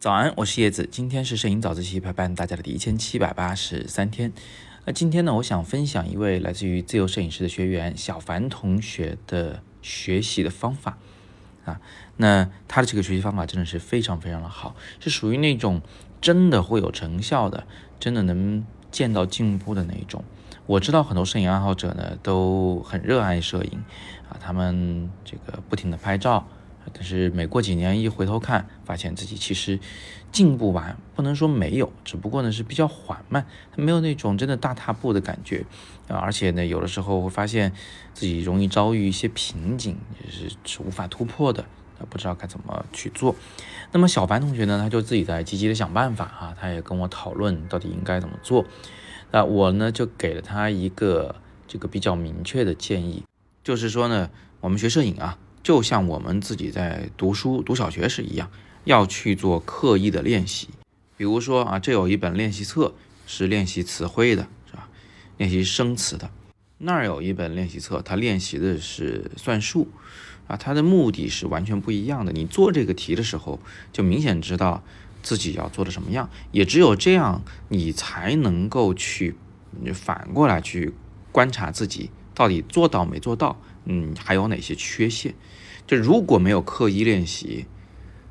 早安，我是叶子。今天是摄影早自习陪伴大家的第一千七百八十三天。那今天呢，我想分享一位来自于自由摄影师的学员小凡同学的学习的方法啊。那他的这个学习方法真的是非常非常的好，是属于那种真的会有成效的，真的能见到进步的那一种。我知道很多摄影爱好者呢都很热爱摄影啊，他们这个不停的拍照。但是每过几年一回头看，发现自己其实进步完不能说没有，只不过呢是比较缓慢，他没有那种真的大踏步的感觉啊。而且呢，有的时候会发现自己容易遭遇一些瓶颈，也是是无法突破的，不知道该怎么去做。那么小凡同学呢，他就自己在积极的想办法啊，他也跟我讨论到底应该怎么做。那我呢就给了他一个这个比较明确的建议，就是说呢，我们学摄影啊。就像我们自己在读书读小学时一样，要去做刻意的练习。比如说啊，这有一本练习册是练习词汇的，是吧？练习生词的。那儿有一本练习册，它练习的是算术啊。它的目的是完全不一样的。你做这个题的时候，就明显知道自己要做的什么样。也只有这样，你才能够去反过来去观察自己到底做到没做到。嗯，还有哪些缺陷？就如果没有刻意练习，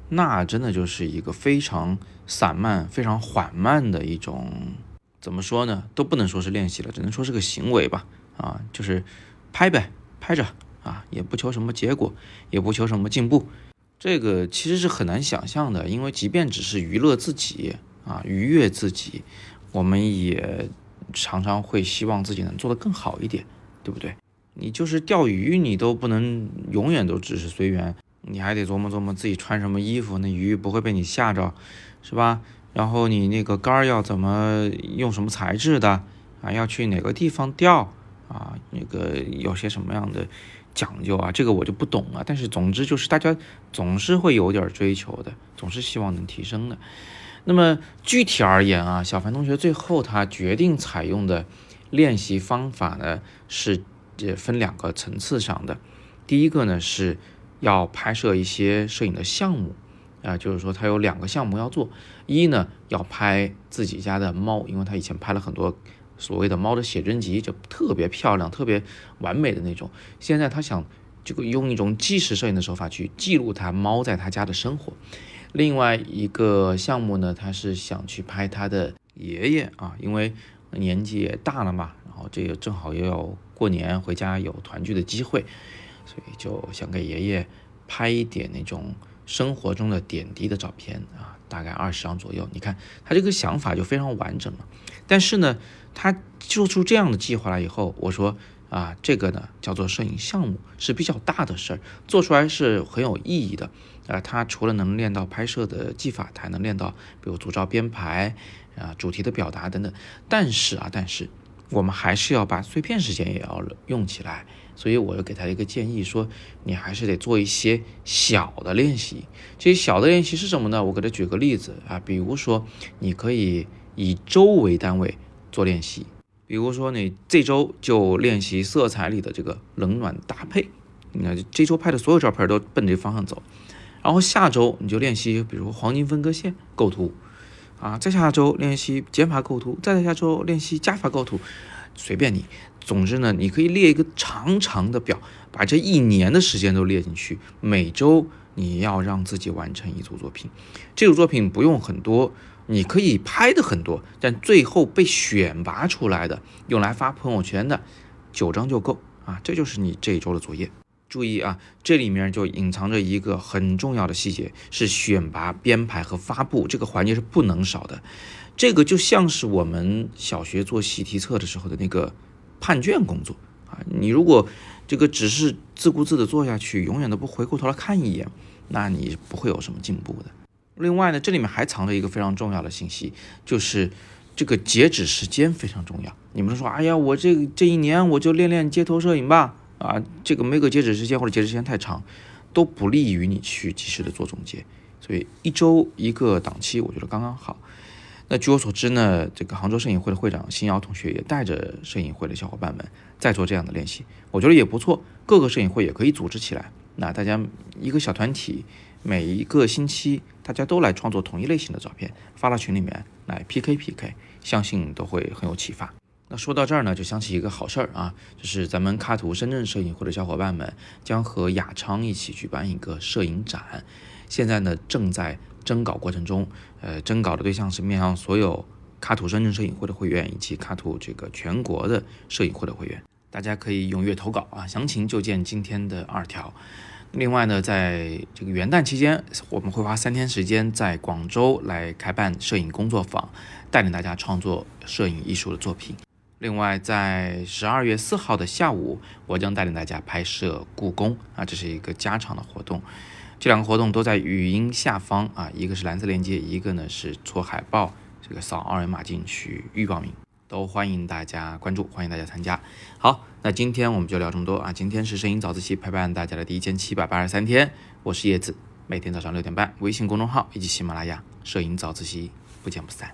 那真的就是一个非常散漫、非常缓慢的一种，怎么说呢？都不能说是练习了，只能说是个行为吧。啊，就是拍呗，拍着啊，也不求什么结果，也不求什么进步。这个其实是很难想象的，因为即便只是娱乐自己啊，愉悦自己，我们也常常会希望自己能做得更好一点，对不对？你就是钓鱼，你都不能永远都只是随缘，你还得琢磨琢磨自己穿什么衣服，那鱼不会被你吓着，是吧？然后你那个竿要怎么用什么材质的啊？要去哪个地方钓啊？那个有些什么样的讲究啊？这个我就不懂了。但是总之就是大家总是会有点追求的，总是希望能提升的。那么具体而言啊，小凡同学最后他决定采用的练习方法呢是。这分两个层次上的，第一个呢是要拍摄一些摄影的项目啊，就是说他有两个项目要做，一呢要拍自己家的猫，因为他以前拍了很多所谓的猫的写真集，就特别漂亮、特别完美的那种，现在他想这个用一种纪实摄影的手法去记录他猫在他家的生活。另外一个项目呢，他是想去拍他的爷爷啊，因为年纪也大了嘛，这个正好也有。过年回家有团聚的机会，所以就想给爷爷拍一点那种生活中的点滴的照片啊，大概二十张左右。你看他这个想法就非常完整了。但是呢，他做出这样的计划来以后，我说啊，这个呢叫做摄影项目，是比较大的事儿，做出来是很有意义的啊。他除了能练到拍摄的技法，还能练到比如组照编排啊、主题的表达等等。但是啊，但是。我们还是要把碎片时间也要用起来，所以我又给他一个建议，说你还是得做一些小的练习。这些小的练习是什么呢？我给他举个例子啊，比如说你可以以周为单位做练习，比如说你这周就练习色彩里的这个冷暖搭配，你看这周拍的所有照片都奔这方向走，然后下周你就练习，比如黄金分割线构图。啊，再下周练习减法构图，再下周练习加法构图，随便你。总之呢，你可以列一个长长的表，把这一年的时间都列进去。每周你要让自己完成一组作品，这组作品不用很多，你可以拍的很多，但最后被选拔出来的，用来发朋友圈的九张就够啊。这就是你这一周的作业。注意啊，这里面就隐藏着一个很重要的细节，是选拔、编排和发布这个环节是不能少的。这个就像是我们小学做习题册的时候的那个判卷工作啊。你如果这个只是自顾自的做下去，永远都不回过头来看一眼，那你不会有什么进步的。另外呢，这里面还藏着一个非常重要的信息，就是这个截止时间非常重要。你们说，哎呀，我这这一年我就练练街头摄影吧。啊，这个每个截止时间或者截止时间太长，都不利于你去及时的做总结。所以一周一个档期，我觉得刚刚好。那据我所知呢，这个杭州摄影会的会长新瑶同学也带着摄影会的小伙伴们在做这样的练习，我觉得也不错。各个摄影会也可以组织起来，那大家一个小团体，每一个星期大家都来创作同一类型的照片，发到群里面来 PK PK，相信都会很有启发。那说到这儿呢，就想起一个好事儿啊，就是咱们卡图深圳摄影会的小伙伴们将和雅昌一起举办一个摄影展，现在呢正在征稿过程中，呃，征稿的对象是面向所有卡图深圳摄影会的会员以及卡图这个全国的摄影会的会员，大家可以踊跃投稿啊，详情就见今天的二条。另外呢，在这个元旦期间，我们会花三天时间在广州来开办摄影工作坊，带领大家创作摄影艺术的作品。另外，在十二月四号的下午，我将带领大家拍摄故宫啊，这是一个加长的活动。这两个活动都在语音下方啊，一个是蓝色链接，一个呢是戳海报，这个扫二维码进去预报名，都欢迎大家关注，欢迎大家参加。好，那今天我们就聊这么多啊。今天是摄影早自习陪伴大家的第一千七百八十三天，我是叶子，每天早上六点半，微信公众号以及喜马拉雅摄影早自习不见不散。